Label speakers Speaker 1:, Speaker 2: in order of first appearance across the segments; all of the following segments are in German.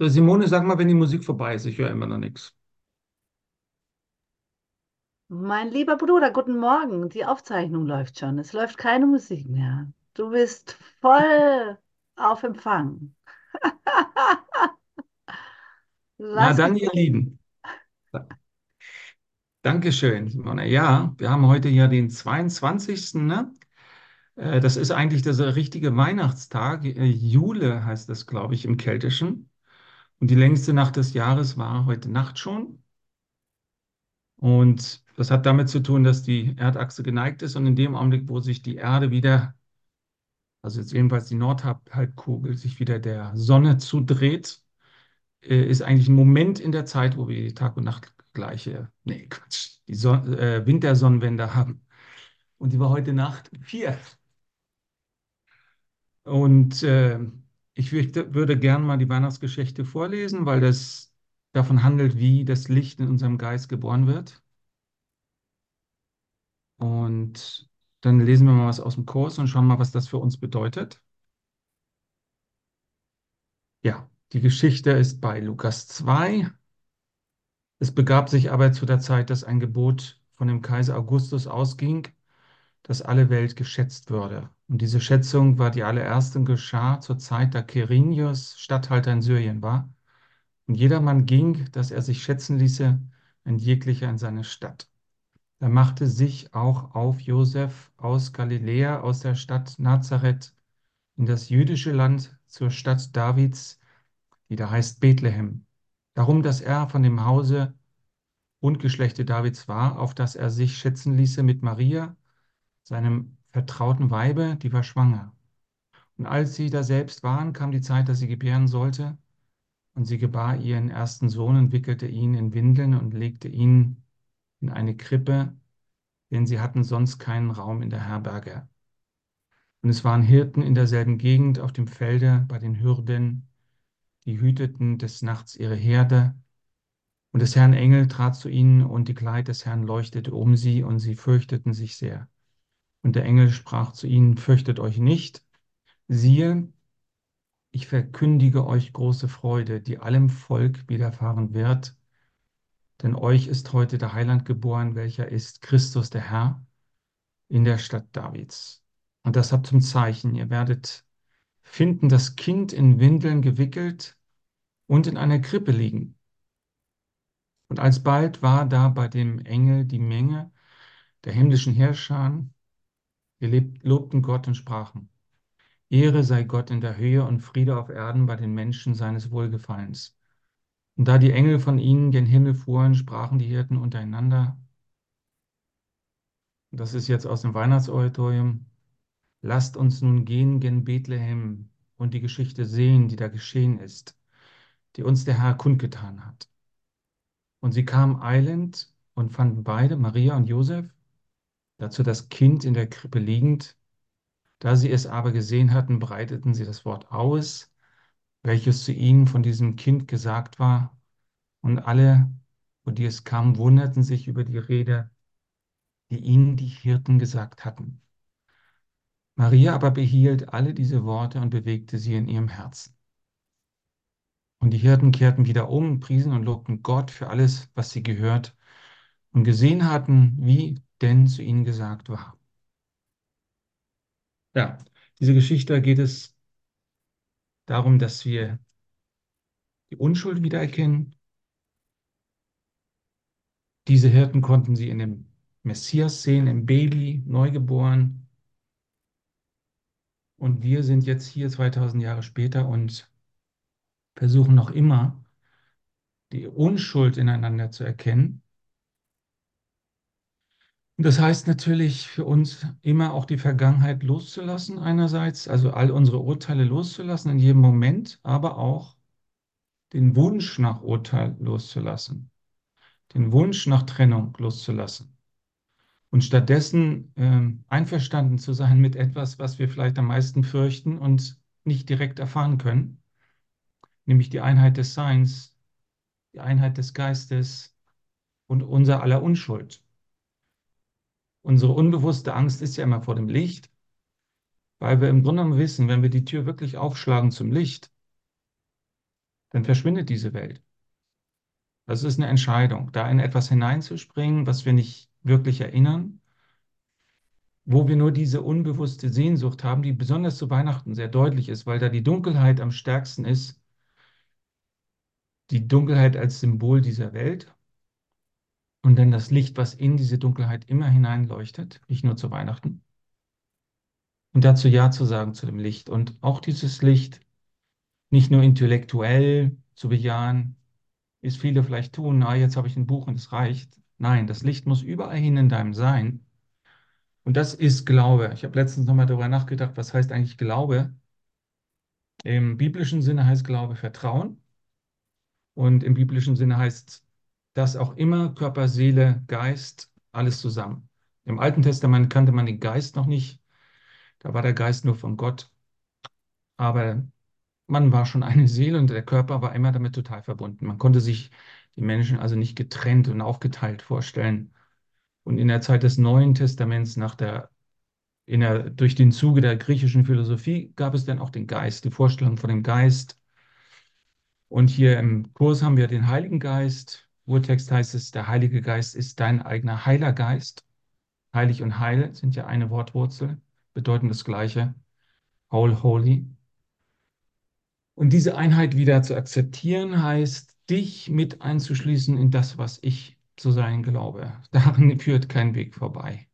Speaker 1: Simone, sag mal, wenn die Musik vorbei ist. Ich höre immer noch nichts.
Speaker 2: Mein lieber Bruder, guten Morgen. Die Aufzeichnung läuft schon. Es läuft keine Musik mehr. Du bist voll auf Empfang.
Speaker 1: Na dann, ihr Lieben. Dankeschön, Simone. Ja, wir haben heute ja den 22. Ne? Äh, Das ist eigentlich der richtige Weihnachtstag. Äh, Jule heißt das, glaube ich, im Keltischen. Und die längste Nacht des Jahres war heute Nacht schon. Und das hat damit zu tun, dass die Erdachse geneigt ist und in dem Augenblick, wo sich die Erde wieder, also jetzt jedenfalls die Nordhalbkugel, sich wieder der Sonne zudreht, äh, ist eigentlich ein Moment in der Zeit, wo wir die Tag- und Nachtgleiche, nee, Quatsch, die Son äh, Wintersonnenwende haben. Und die war heute Nacht vier. Und äh, ich würde, würde gern mal die Weihnachtsgeschichte vorlesen, weil das davon handelt, wie das Licht in unserem Geist geboren wird. Und dann lesen wir mal was aus dem Kurs und schauen mal, was das für uns bedeutet. Ja, die Geschichte ist bei Lukas 2. Es begab sich aber zu der Zeit, dass ein Gebot von dem Kaiser Augustus ausging, dass alle Welt geschätzt würde. Und diese Schätzung war die allererste und geschah zur Zeit, da Quirinius Statthalter in Syrien war. Und jedermann ging, dass er sich schätzen ließe, ein jeglicher in seine Stadt. Da machte sich auch auf Josef aus Galiläa, aus der Stadt Nazareth, in das jüdische Land zur Stadt Davids, die da heißt Bethlehem. Darum, dass er von dem Hause und Geschlechte Davids war, auf das er sich schätzen ließe mit Maria, seinem vertrauten Weibe, die war schwanger. Und als sie da selbst waren, kam die Zeit, dass sie gebären sollte. Und sie gebar ihren ersten Sohn und wickelte ihn in Windeln und legte ihn in eine Krippe, denn sie hatten sonst keinen Raum in der Herberge. Und es waren Hirten in derselben Gegend auf dem Felde bei den Hürden, die hüteten des Nachts ihre Herde. Und des Herrn Engel trat zu ihnen, und die Kleid des Herrn leuchtete um sie, und sie fürchteten sich sehr. Und der Engel sprach zu ihnen, fürchtet euch nicht. Siehe, ich verkündige euch große Freude, die allem Volk widerfahren wird. Denn euch ist heute der Heiland geboren, welcher ist Christus der Herr in der Stadt Davids. Und das habt zum Zeichen, ihr werdet finden das Kind in Windeln gewickelt und in einer Krippe liegen. Und alsbald war da bei dem Engel die Menge der himmlischen Herrscher, wir lobten Gott und sprachen, Ehre sei Gott in der Höhe und Friede auf Erden bei den Menschen seines Wohlgefallens. Und da die Engel von ihnen gen Himmel fuhren, sprachen die Hirten untereinander, das ist jetzt aus dem Weihnachtsoratorium, lasst uns nun gehen gen Bethlehem und die Geschichte sehen, die da geschehen ist, die uns der Herr kundgetan hat. Und sie kamen eilend und fanden beide, Maria und Josef, dazu das Kind in der Krippe liegend. Da sie es aber gesehen hatten, breiteten sie das Wort aus, welches zu ihnen von diesem Kind gesagt war. Und alle, wo die es kam, wunderten sich über die Rede, die ihnen die Hirten gesagt hatten. Maria aber behielt alle diese Worte und bewegte sie in ihrem Herzen. Und die Hirten kehrten wieder um, priesen und lobten Gott für alles, was sie gehört und gesehen hatten, wie denn zu ihnen gesagt war. Ja, diese Geschichte geht es darum, dass wir die Unschuld wiedererkennen. Diese Hirten konnten sie in dem Messias sehen, im Baby, neugeboren. Und wir sind jetzt hier 2000 Jahre später und versuchen noch immer, die Unschuld ineinander zu erkennen. Und das heißt natürlich für uns immer auch die Vergangenheit loszulassen einerseits, also all unsere Urteile loszulassen in jedem Moment, aber auch den Wunsch nach Urteil loszulassen, den Wunsch nach Trennung loszulassen und stattdessen ähm, einverstanden zu sein mit etwas, was wir vielleicht am meisten fürchten und nicht direkt erfahren können, nämlich die Einheit des Seins, die Einheit des Geistes und unser aller Unschuld. Unsere unbewusste Angst ist ja immer vor dem Licht, weil wir im Grunde genommen wissen, wenn wir die Tür wirklich aufschlagen zum Licht, dann verschwindet diese Welt. Das ist eine Entscheidung, da in etwas hineinzuspringen, was wir nicht wirklich erinnern, wo wir nur diese unbewusste Sehnsucht haben, die besonders zu Weihnachten sehr deutlich ist, weil da die Dunkelheit am stärksten ist, die Dunkelheit als Symbol dieser Welt und dann das Licht, was in diese Dunkelheit immer hineinleuchtet, nicht nur zu Weihnachten. Und dazu Ja zu sagen zu dem Licht und auch dieses Licht nicht nur intellektuell zu bejahen, es viele vielleicht tun, ah, jetzt habe ich ein Buch und es reicht. Nein, das Licht muss überall hin in deinem Sein. Und das ist Glaube. Ich habe letztens nochmal darüber nachgedacht, was heißt eigentlich Glaube? Im biblischen Sinne heißt Glaube Vertrauen. Und im biblischen Sinne heißt das auch immer Körper, Seele, Geist, alles zusammen. Im Alten Testament kannte man den Geist noch nicht. Da war der Geist nur von Gott. Aber man war schon eine Seele und der Körper war immer damit total verbunden. Man konnte sich die Menschen also nicht getrennt und aufgeteilt vorstellen. Und in der Zeit des Neuen Testaments, nach der, in der, durch den Zuge der griechischen Philosophie, gab es dann auch den Geist, die Vorstellung von dem Geist. Und hier im Kurs haben wir den Heiligen Geist. Urtext heißt es, der Heilige Geist ist dein eigener heiler Geist. Heilig und heil sind ja eine Wortwurzel, bedeuten das Gleiche. Whole, holy. Und diese Einheit wieder zu akzeptieren, heißt, dich mit einzuschließen in das, was ich zu sein glaube. Daran führt kein Weg vorbei.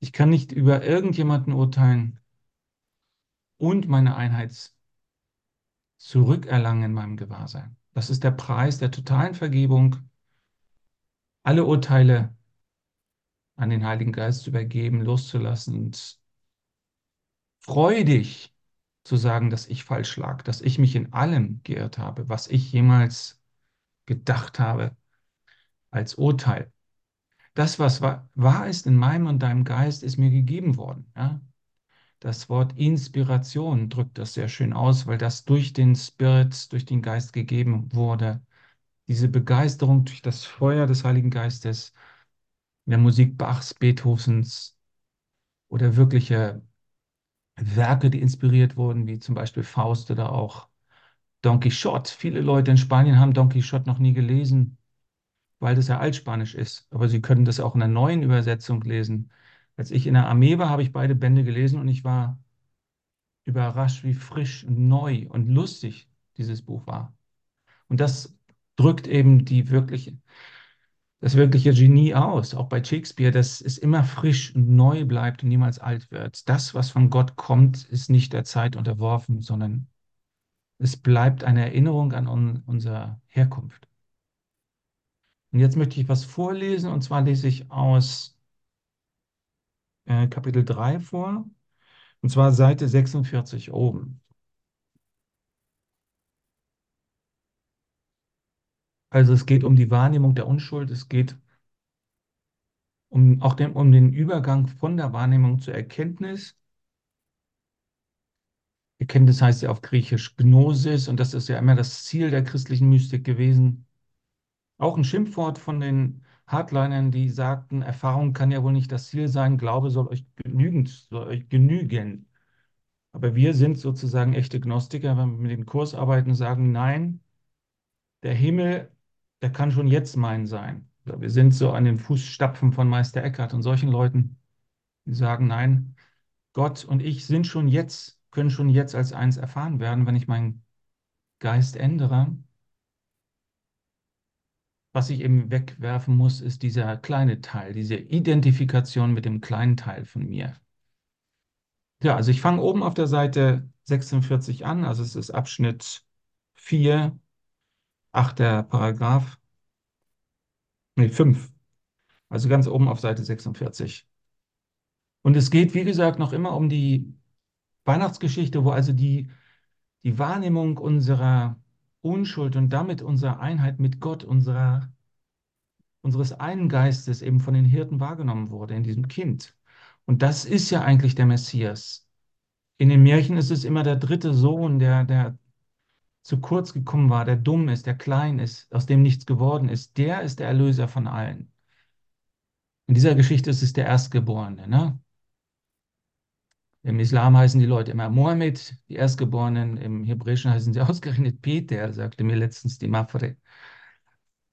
Speaker 1: Ich kann nicht über irgendjemanden urteilen und meine Einheit zurückerlangen in meinem Gewahrsein. Das ist der Preis der totalen Vergebung, alle Urteile an den Heiligen Geist zu übergeben, loszulassen und freudig zu sagen, dass ich falsch lag, dass ich mich in allem geirrt habe, was ich jemals gedacht habe als Urteil. Das, was wahr ist in meinem und deinem Geist, ist mir gegeben worden. Ja? Das Wort Inspiration drückt das sehr schön aus, weil das durch den Spirit, durch den Geist gegeben wurde. Diese Begeisterung durch das Feuer des Heiligen Geistes, der Musik Bachs, Beethovens oder wirkliche Werke, die inspiriert wurden, wie zum Beispiel Faust oder auch Don Quixote. Viele Leute in Spanien haben Don Quixote noch nie gelesen, weil das ja altspanisch ist. Aber sie können das auch in einer neuen Übersetzung lesen. Als ich in der Armee war, habe ich beide Bände gelesen und ich war überrascht, wie frisch und neu und lustig dieses Buch war. Und das drückt eben die wirkliche, das wirkliche Genie aus, auch bei Shakespeare, dass es immer frisch und neu bleibt und niemals alt wird. Das, was von Gott kommt, ist nicht der Zeit unterworfen, sondern es bleibt eine Erinnerung an un unsere Herkunft. Und jetzt möchte ich was vorlesen, und zwar lese ich aus äh, Kapitel 3 vor, und zwar Seite 46 oben. Also es geht um die Wahrnehmung der Unschuld, es geht um, auch den, um den Übergang von der Wahrnehmung zur Erkenntnis. Erkenntnis heißt ja auf Griechisch Gnosis und das ist ja immer das Ziel der christlichen Mystik gewesen. Auch ein Schimpfwort von den Hardlinern, die sagten, Erfahrung kann ja wohl nicht das Ziel sein, Glaube soll euch genügend, soll euch genügen. Aber wir sind sozusagen echte Gnostiker, wenn wir mit dem Kurs arbeiten, sagen, nein, der Himmel der kann schon jetzt mein sein. Wir sind so an den Fußstapfen von Meister Eckhart und solchen Leuten, die sagen, nein, Gott und ich sind schon jetzt, können schon jetzt als eins erfahren werden, wenn ich meinen Geist ändere. Was ich eben wegwerfen muss, ist dieser kleine Teil, diese Identifikation mit dem kleinen Teil von mir. Ja, also ich fange oben auf der Seite 46 an, also es ist Abschnitt 4 achter Paragraph, nee, 5, also ganz oben auf Seite 46. Und es geht, wie gesagt, noch immer um die Weihnachtsgeschichte, wo also die, die Wahrnehmung unserer Unschuld und damit unserer Einheit mit Gott, unserer, unseres einen Geistes eben von den Hirten wahrgenommen wurde, in diesem Kind. Und das ist ja eigentlich der Messias. In den Märchen ist es immer der dritte Sohn, der, der zu kurz gekommen war, der dumm ist, der klein ist, aus dem nichts geworden ist, der ist der Erlöser von allen. In dieser Geschichte ist es der Erstgeborene. Ne? Im Islam heißen die Leute immer Mohammed, die Erstgeborenen. Im Hebräischen heißen sie ausgerechnet Peter, sagte mir letztens die Mafre,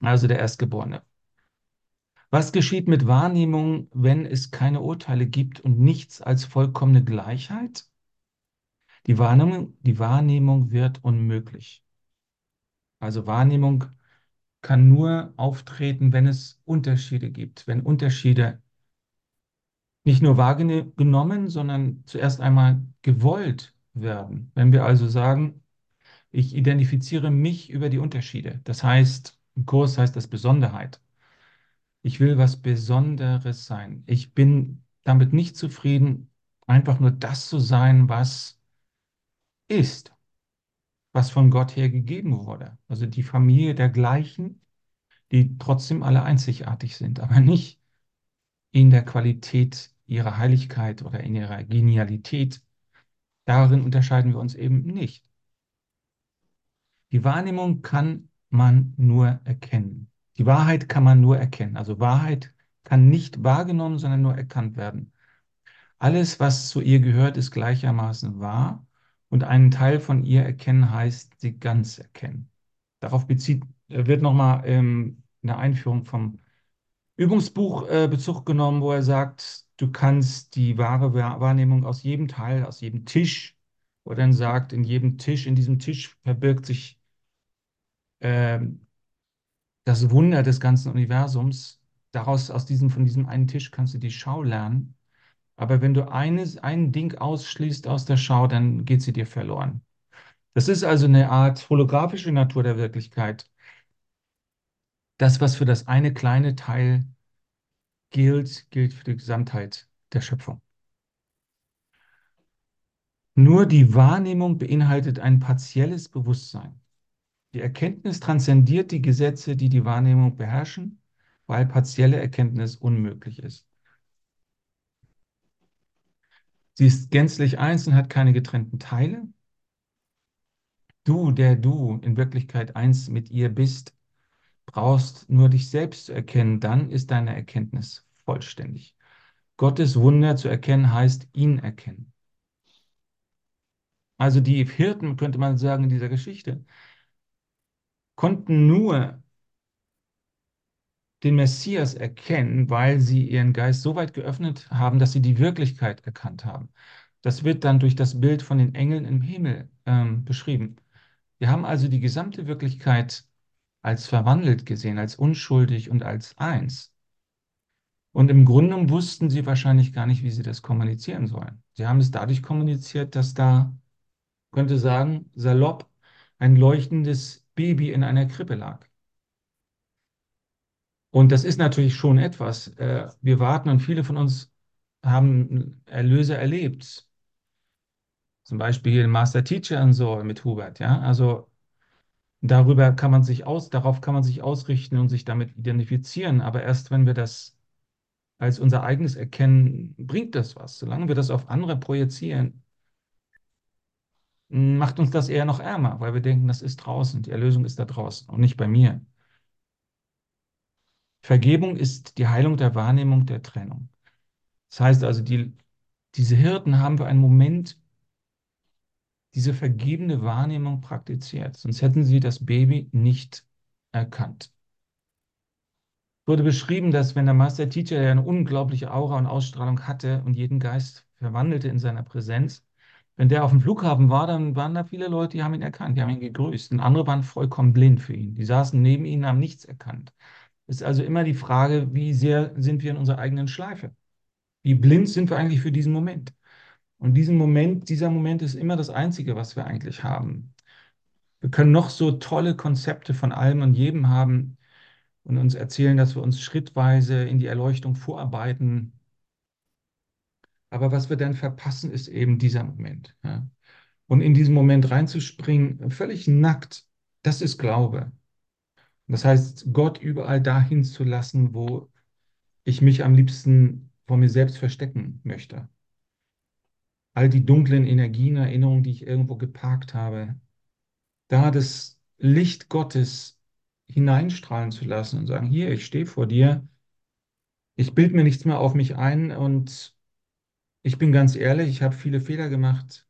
Speaker 1: also der Erstgeborene. Was geschieht mit Wahrnehmung, wenn es keine Urteile gibt und nichts als vollkommene Gleichheit? Die Wahrnehmung, die Wahrnehmung wird unmöglich. Also Wahrnehmung kann nur auftreten, wenn es Unterschiede gibt, wenn Unterschiede nicht nur wahrgenommen, sondern zuerst einmal gewollt werden. Wenn wir also sagen, ich identifiziere mich über die Unterschiede. Das heißt, im Kurs heißt das Besonderheit. Ich will was Besonderes sein. Ich bin damit nicht zufrieden, einfach nur das zu sein, was ist, was von Gott her gegeben wurde. Also die Familie der Gleichen, die trotzdem alle einzigartig sind, aber nicht in der Qualität ihrer Heiligkeit oder in ihrer Genialität. Darin unterscheiden wir uns eben nicht. Die Wahrnehmung kann man nur erkennen. Die Wahrheit kann man nur erkennen. Also Wahrheit kann nicht wahrgenommen, sondern nur erkannt werden. Alles, was zu ihr gehört, ist gleichermaßen wahr und einen Teil von ihr erkennen heißt, sie ganz erkennen. Darauf bezieht, wird nochmal ähm, in der Einführung vom Übungsbuch äh, Bezug genommen, wo er sagt, du kannst die wahre Wahrnehmung aus jedem Teil, aus jedem Tisch, wo er dann sagt, in jedem Tisch, in diesem Tisch verbirgt sich ähm, das Wunder des ganzen Universums. Daraus, aus diesem, von diesem einen Tisch kannst du die Schau lernen. Aber wenn du eines, ein Ding ausschließt aus der Schau, dann geht sie dir verloren. Das ist also eine Art holographische Natur der Wirklichkeit. Das, was für das eine kleine Teil gilt, gilt für die Gesamtheit der Schöpfung. Nur die Wahrnehmung beinhaltet ein partielles Bewusstsein. Die Erkenntnis transzendiert die Gesetze, die die Wahrnehmung beherrschen, weil partielle Erkenntnis unmöglich ist. Sie ist gänzlich eins und hat keine getrennten Teile. Du, der du in Wirklichkeit eins mit ihr bist, brauchst nur dich selbst zu erkennen, dann ist deine Erkenntnis vollständig. Gottes Wunder zu erkennen heißt ihn erkennen. Also die Hirten, könnte man sagen, in dieser Geschichte, konnten nur den Messias erkennen, weil sie ihren Geist so weit geöffnet haben, dass sie die Wirklichkeit erkannt haben. Das wird dann durch das Bild von den Engeln im Himmel ähm, beschrieben. Wir haben also die gesamte Wirklichkeit als verwandelt gesehen, als unschuldig und als eins. Und im Grunde wussten sie wahrscheinlich gar nicht, wie sie das kommunizieren sollen. Sie haben es dadurch kommuniziert, dass da, könnte sagen, salopp ein leuchtendes Baby in einer Krippe lag. Und das ist natürlich schon etwas. Äh, wir warten und viele von uns haben Erlöse erlebt. Zum Beispiel Master Teacher und so mit Hubert. Ja? Also darüber kann man sich aus, darauf kann man sich ausrichten und sich damit identifizieren. Aber erst wenn wir das als unser eigenes erkennen, bringt das was. Solange wir das auf andere projizieren, macht uns das eher noch ärmer, weil wir denken, das ist draußen, die Erlösung ist da draußen und nicht bei mir. Vergebung ist die Heilung der Wahrnehmung der Trennung. Das heißt also, die, diese Hirten haben für einen Moment diese vergebene Wahrnehmung praktiziert, sonst hätten sie das Baby nicht erkannt. Es wurde beschrieben, dass wenn der Master Teacher, der eine unglaubliche Aura und Ausstrahlung hatte und jeden Geist verwandelte in seiner Präsenz, wenn der auf dem Flughafen war, dann waren da viele Leute, die haben ihn erkannt, die haben ihn gegrüßt. Und andere waren vollkommen blind für ihn. Die saßen neben ihm, haben nichts erkannt. Ist also immer die Frage, wie sehr sind wir in unserer eigenen Schleife? Wie blind sind wir eigentlich für diesen Moment? Und diesen Moment, dieser Moment ist immer das Einzige, was wir eigentlich haben. Wir können noch so tolle Konzepte von allem und jedem haben und uns erzählen, dass wir uns schrittweise in die Erleuchtung vorarbeiten. Aber was wir dann verpassen, ist eben dieser Moment. Ja? Und in diesen Moment reinzuspringen, völlig nackt, das ist Glaube. Das heißt, Gott überall dahin zu lassen, wo ich mich am liebsten vor mir selbst verstecken möchte. All die dunklen Energien, Erinnerungen, die ich irgendwo geparkt habe, da das Licht Gottes hineinstrahlen zu lassen und sagen, hier, ich stehe vor dir, ich bilde mir nichts mehr auf mich ein und Ich bin ganz ehrlich, ich habe viele Fehler gemacht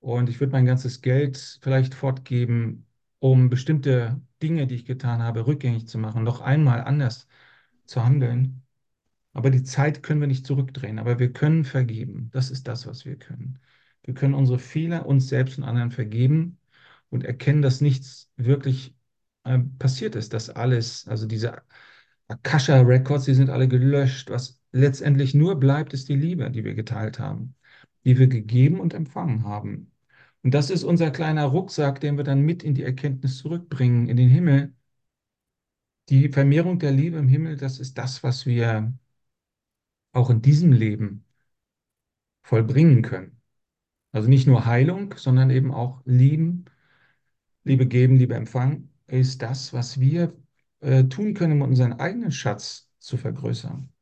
Speaker 1: und ich würde mein ganzes Geld vielleicht fortgeben, um bestimmte Dinge, die ich getan habe, rückgängig zu machen, noch einmal anders zu handeln. Aber die Zeit können wir nicht zurückdrehen, aber wir können vergeben. Das ist das, was wir können. Wir können unsere Fehler uns selbst und anderen vergeben und erkennen, dass nichts wirklich äh, passiert ist, dass alles, also diese Akasha Records, die sind alle gelöscht. Was letztendlich nur bleibt, ist die Liebe, die wir geteilt haben, die wir gegeben und empfangen haben. Und das ist unser kleiner Rucksack, den wir dann mit in die Erkenntnis zurückbringen, in den Himmel. Die Vermehrung der Liebe im Himmel, das ist das, was wir auch in diesem Leben vollbringen können. Also nicht nur Heilung, sondern eben auch Lieben, Liebe geben, Liebe empfangen, ist das, was wir äh, tun können, um unseren eigenen Schatz zu vergrößern.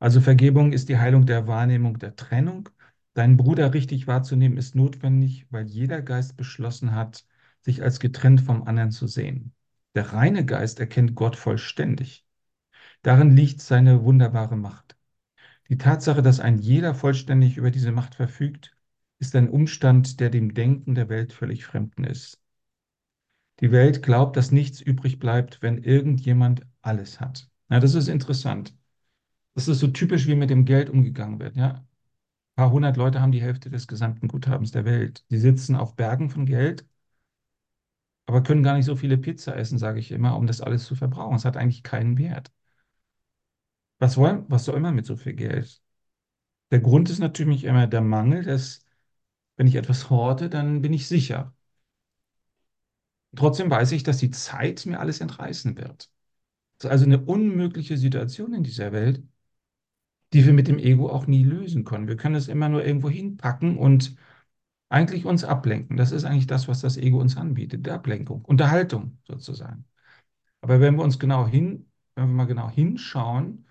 Speaker 1: Also Vergebung ist die Heilung der Wahrnehmung der Trennung. Deinen Bruder richtig wahrzunehmen ist notwendig, weil jeder Geist beschlossen hat, sich als getrennt vom anderen zu sehen. Der reine Geist erkennt Gott vollständig. Darin liegt seine wunderbare Macht. Die Tatsache, dass ein jeder vollständig über diese Macht verfügt, ist ein Umstand, der dem Denken der Welt völlig fremden ist. Die Welt glaubt, dass nichts übrig bleibt, wenn irgendjemand alles hat. Ja, das ist interessant. Das ist so typisch, wie mit dem Geld umgegangen wird. Ja? Ein paar hundert Leute haben die Hälfte des gesamten Guthabens der Welt. Die sitzen auf Bergen von Geld, aber können gar nicht so viele Pizza essen, sage ich immer, um das alles zu verbrauchen. Es hat eigentlich keinen Wert. Was, wollen, was soll man mit so viel Geld? Der Grund ist natürlich immer der Mangel, dass wenn ich etwas horte, dann bin ich sicher. Trotzdem weiß ich, dass die Zeit mir alles entreißen wird. Das ist also eine unmögliche Situation in dieser Welt, die wir mit dem Ego auch nie lösen können. Wir können es immer nur irgendwo hinpacken und eigentlich uns ablenken. Das ist eigentlich das, was das Ego uns anbietet, die Ablenkung, Unterhaltung sozusagen. Aber wenn wir uns genau hin, wenn wir mal genau hinschauen,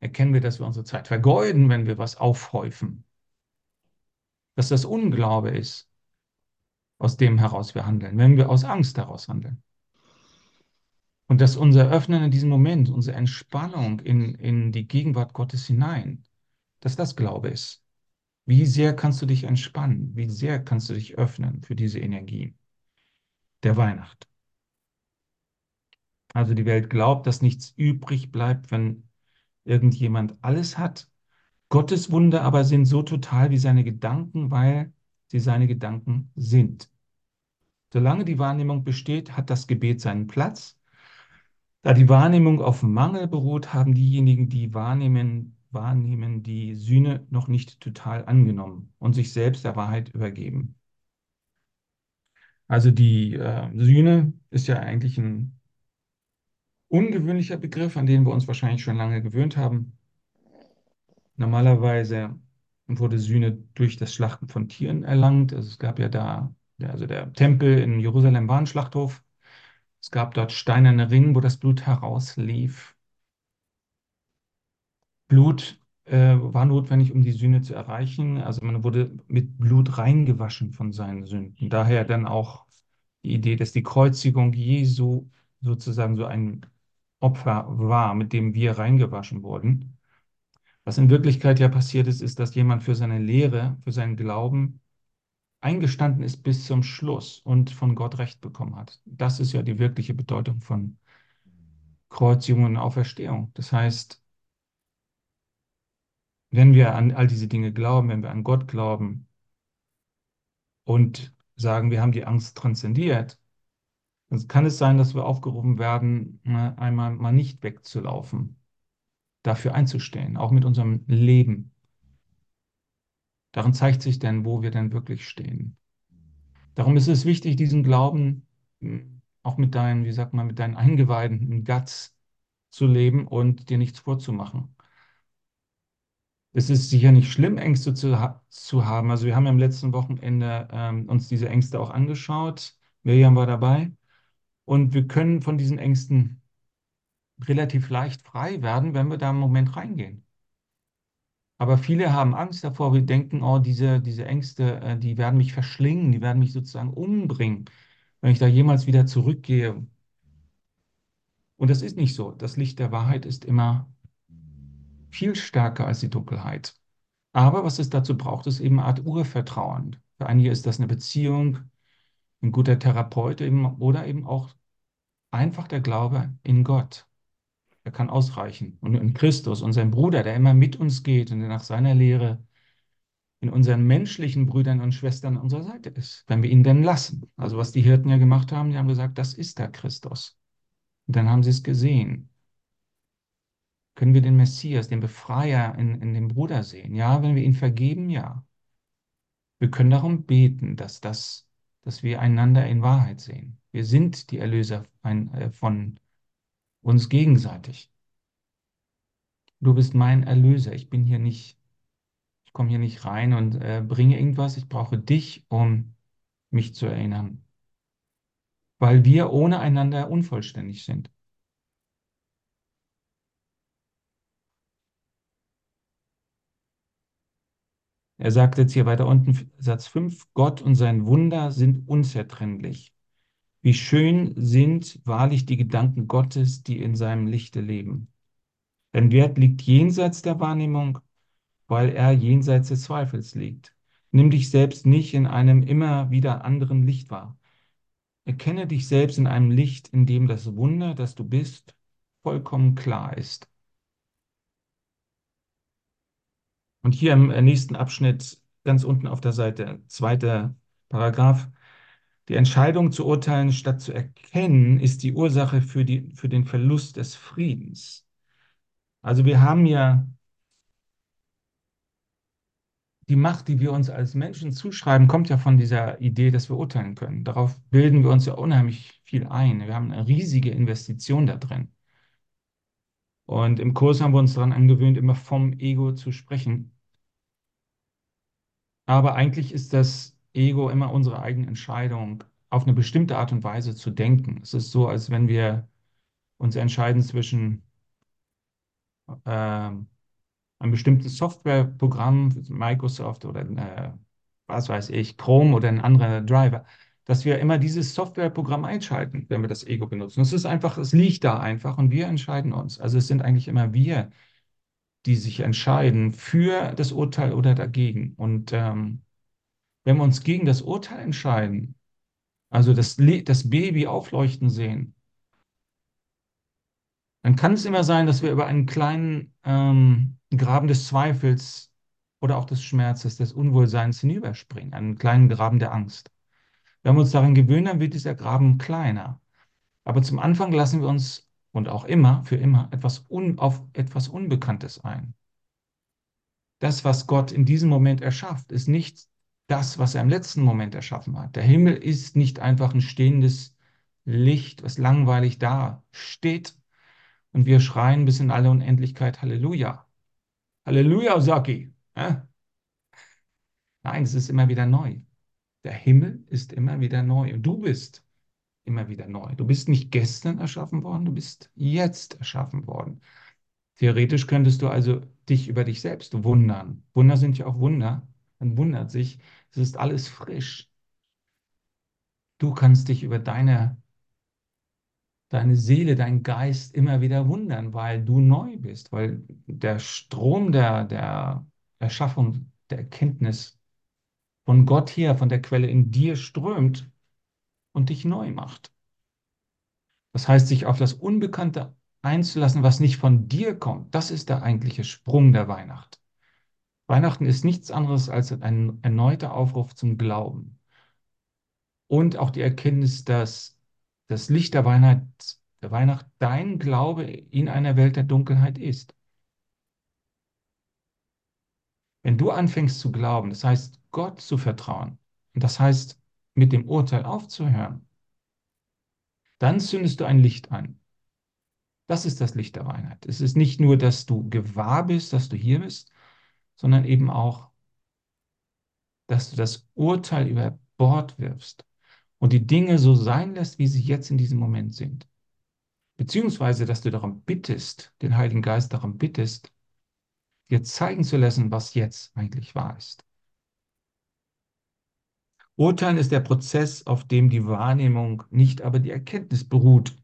Speaker 1: erkennen wir, dass wir unsere Zeit vergeuden, wenn wir was aufhäufen. Dass das Unglaube ist, aus dem heraus wir handeln, wenn wir aus Angst heraus handeln. Und dass unser Öffnen in diesem Moment, unsere Entspannung in, in die Gegenwart Gottes hinein, dass das Glaube ist. Wie sehr kannst du dich entspannen? Wie sehr kannst du dich öffnen für diese Energie der Weihnacht? Also die Welt glaubt, dass nichts übrig bleibt, wenn irgendjemand alles hat. Gottes Wunder aber sind so total wie seine Gedanken, weil sie seine Gedanken sind. Solange die Wahrnehmung besteht, hat das Gebet seinen Platz. Da die Wahrnehmung auf Mangel beruht, haben diejenigen, die wahrnehmen, wahrnehmen, die Sühne noch nicht total angenommen und sich selbst der Wahrheit übergeben. Also die äh, Sühne ist ja eigentlich ein ungewöhnlicher Begriff, an den wir uns wahrscheinlich schon lange gewöhnt haben. Normalerweise wurde Sühne durch das Schlachten von Tieren erlangt. Also es gab ja da, also der Tempel in Jerusalem war ein Schlachthof. Es gab dort steinerne Ringe, wo das Blut herauslief. Blut äh, war notwendig, um die Sühne zu erreichen. Also man wurde mit Blut reingewaschen von seinen Sünden. Daher dann auch die Idee, dass die Kreuzigung Jesu sozusagen so ein Opfer war, mit dem wir reingewaschen wurden. Was in Wirklichkeit ja passiert ist, ist, dass jemand für seine Lehre, für seinen Glauben eingestanden ist bis zum Schluss und von Gott Recht bekommen hat. Das ist ja die wirkliche Bedeutung von Kreuzigung und Auferstehung. Das heißt, wenn wir an all diese Dinge glauben, wenn wir an Gott glauben und sagen, wir haben die Angst transzendiert, dann kann es sein, dass wir aufgerufen werden, einmal mal nicht wegzulaufen, dafür einzustehen, auch mit unserem Leben. Darin zeigt sich denn, wo wir denn wirklich stehen. Darum ist es wichtig, diesen Glauben hm, auch mit deinen, wie sagt man, mit deinen Eingeweiden, Guts zu leben und dir nichts vorzumachen. Es ist sicher nicht schlimm, Ängste zu, ha zu haben. Also wir haben ja am letzten Wochenende ähm, uns diese Ängste auch angeschaut. Miriam war dabei. Und wir können von diesen Ängsten relativ leicht frei werden, wenn wir da im Moment reingehen. Aber viele haben Angst davor, wir denken, oh, diese, diese Ängste, äh, die werden mich verschlingen, die werden mich sozusagen umbringen, wenn ich da jemals wieder zurückgehe. Und das ist nicht so. Das Licht der Wahrheit ist immer viel stärker als die Dunkelheit. Aber was es dazu braucht, ist eben eine Art Urvertrauen. Für einige ist das eine Beziehung, ein guter Therapeut eben, oder eben auch einfach der Glaube in Gott. Er kann ausreichen. Und in Christus, unserem Bruder, der immer mit uns geht und der nach seiner Lehre in unseren menschlichen Brüdern und Schwestern an unserer Seite ist, wenn wir ihn denn lassen. Also was die Hirten ja gemacht haben, die haben gesagt, das ist der Christus. Und dann haben sie es gesehen. Können wir den Messias, den Befreier in, in dem Bruder sehen? Ja, wenn wir ihn vergeben, ja. Wir können darum beten, dass, das, dass wir einander in Wahrheit sehen. Wir sind die Erlöser äh, von uns gegenseitig. Du bist mein Erlöser. Ich bin hier nicht ich komme hier nicht rein und äh, bringe irgendwas. Ich brauche dich, um mich zu erinnern. Weil wir ohne einander unvollständig sind. Er sagt jetzt hier weiter unten, Satz 5, Gott und sein Wunder sind unzertrennlich. Wie schön sind wahrlich die Gedanken Gottes, die in seinem Lichte leben. Dein Wert liegt jenseits der Wahrnehmung weil er jenseits des Zweifels liegt. Nimm dich selbst nicht in einem immer wieder anderen Licht wahr. Erkenne dich selbst in einem Licht, in dem das Wunder, das du bist, vollkommen klar ist. Und hier im nächsten Abschnitt, ganz unten auf der Seite, zweiter Paragraph, die Entscheidung zu urteilen statt zu erkennen, ist die Ursache für, die, für den Verlust des Friedens. Also wir haben ja die Macht, die wir uns als Menschen zuschreiben, kommt ja von dieser Idee, dass wir urteilen können. Darauf bilden wir uns ja unheimlich viel ein. Wir haben eine riesige Investition da drin. Und im Kurs haben wir uns daran angewöhnt, immer vom Ego zu sprechen. Aber eigentlich ist das Ego immer unsere eigene Entscheidung, auf eine bestimmte Art und Weise zu denken. Es ist so, als wenn wir uns entscheiden zwischen äh, ein bestimmtes Softwareprogramm, Microsoft oder äh, was weiß ich, Chrome oder ein anderer Driver, dass wir immer dieses Softwareprogramm einschalten, wenn wir das Ego benutzen. Es ist einfach, es liegt da einfach und wir entscheiden uns. Also es sind eigentlich immer wir, die sich entscheiden für das Urteil oder dagegen. Und ähm, wenn wir uns gegen das Urteil entscheiden, also das, das Baby aufleuchten sehen, dann kann es immer sein, dass wir über einen kleinen ähm, Graben des Zweifels oder auch des Schmerzes, des Unwohlseins hinüberspringen, einen kleinen Graben der Angst. Wenn wir uns daran gewöhnen, dann wird dieser Graben kleiner. Aber zum Anfang lassen wir uns und auch immer, für immer, etwas un, auf etwas Unbekanntes ein. Das, was Gott in diesem Moment erschafft, ist nicht das, was er im letzten Moment erschaffen hat. Der Himmel ist nicht einfach ein stehendes Licht, was langweilig da steht und wir schreien bis in alle Unendlichkeit Halleluja. Halleluja, Saki. Ja? Nein, es ist immer wieder neu. Der Himmel ist immer wieder neu und du bist immer wieder neu. Du bist nicht gestern erschaffen worden, du bist jetzt erschaffen worden. Theoretisch könntest du also dich über dich selbst wundern. Wunder sind ja auch Wunder. Man wundert sich, es ist alles frisch. Du kannst dich über deine deine Seele, dein Geist immer wieder wundern, weil du neu bist, weil der Strom der, der Erschaffung, der Erkenntnis von Gott her, von der Quelle in dir strömt und dich neu macht. Das heißt, sich auf das Unbekannte einzulassen, was nicht von dir kommt, das ist der eigentliche Sprung der Weihnacht. Weihnachten ist nichts anderes als ein erneuter Aufruf zum Glauben und auch die Erkenntnis, dass das Licht der Weihnacht, der Weihnacht dein Glaube in einer Welt der Dunkelheit ist. Wenn du anfängst zu glauben, das heißt Gott zu vertrauen, und das heißt mit dem Urteil aufzuhören, dann zündest du ein Licht an. Das ist das Licht der Weihnacht. Es ist nicht nur, dass du gewahr bist, dass du hier bist, sondern eben auch, dass du das Urteil über Bord wirfst und die Dinge so sein lässt, wie sie jetzt in diesem Moment sind. Beziehungsweise, dass du darum bittest, den Heiligen Geist darum bittest, dir zeigen zu lassen, was jetzt eigentlich wahr ist. Urteilen ist der Prozess, auf dem die Wahrnehmung, nicht aber die Erkenntnis beruht.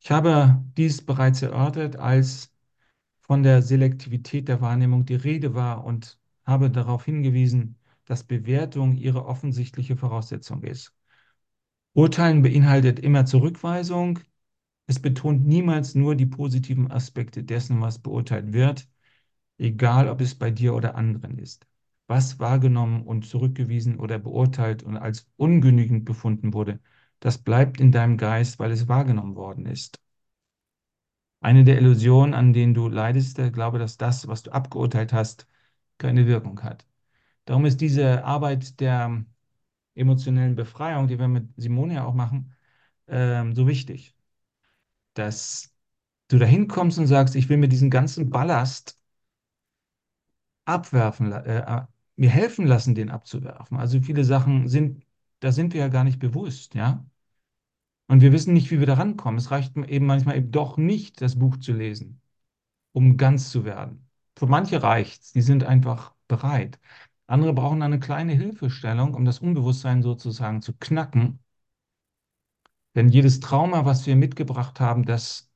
Speaker 1: Ich habe dies bereits erörtert, als von der Selektivität der Wahrnehmung die Rede war und habe darauf hingewiesen, dass Bewertung ihre offensichtliche Voraussetzung ist. Urteilen beinhaltet immer Zurückweisung. Es betont niemals nur die positiven Aspekte dessen, was beurteilt wird, egal ob es bei dir oder anderen ist. Was wahrgenommen und zurückgewiesen oder beurteilt und als ungenügend befunden wurde, das bleibt in deinem Geist, weil es wahrgenommen worden ist. Eine der Illusionen, an denen du leidest, der Glaube, dass das, was du abgeurteilt hast, keine Wirkung hat. Darum ist diese Arbeit der emotionellen Befreiung, die wir mit Simone ja auch machen, ähm, so wichtig. Dass du dahin kommst und sagst, ich will mir diesen ganzen Ballast abwerfen, äh, äh, mir helfen lassen, den abzuwerfen. Also viele Sachen sind, da sind wir ja gar nicht bewusst, ja. Und wir wissen nicht, wie wir da rankommen. Es reicht eben manchmal eben doch nicht, das Buch zu lesen, um ganz zu werden. Für manche reicht es, die sind einfach bereit. Andere brauchen eine kleine Hilfestellung, um das Unbewusstsein sozusagen zu knacken. Denn jedes Trauma, was wir mitgebracht haben, das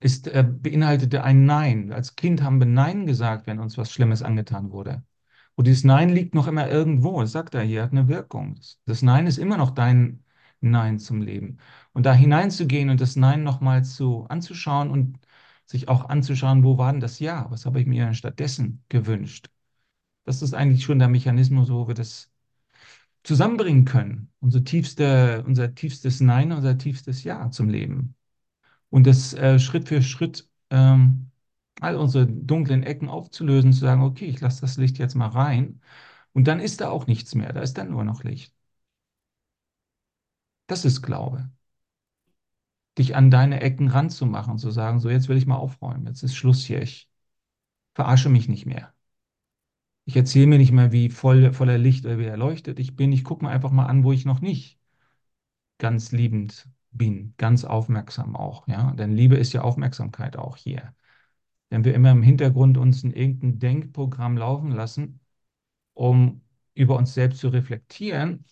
Speaker 1: ist, äh, beinhaltete ein Nein. Als Kind haben wir Nein gesagt, wenn uns was Schlimmes angetan wurde. Und dieses Nein liegt noch immer irgendwo. Das sagt er hier, hat eine Wirkung. Das Nein ist immer noch dein Nein zum Leben. Und da hineinzugehen und das Nein nochmal zu anzuschauen und sich auch anzuschauen, wo war denn das Ja? Was habe ich mir stattdessen gewünscht? Das ist eigentlich schon der Mechanismus, wo wir das zusammenbringen können. Unser, tiefste, unser tiefstes Nein, unser tiefstes Ja zum Leben. Und das äh, Schritt für Schritt ähm, all unsere dunklen Ecken aufzulösen, zu sagen, okay, ich lasse das Licht jetzt mal rein. Und dann ist da auch nichts mehr, da ist dann nur noch Licht. Das ist Glaube. Dich an deine Ecken ranzumachen, zu sagen, so jetzt will ich mal aufräumen, jetzt ist Schluss hier, ich verarsche mich nicht mehr. Ich erzähle mir nicht mehr, wie voll, voller Licht oder wie erleuchtet ich bin. Ich gucke mir einfach mal an, wo ich noch nicht ganz liebend bin, ganz aufmerksam auch. Ja? Denn Liebe ist ja Aufmerksamkeit auch hier. Wenn wir immer im Hintergrund uns in irgendein Denkprogramm laufen lassen, um über uns selbst zu reflektieren,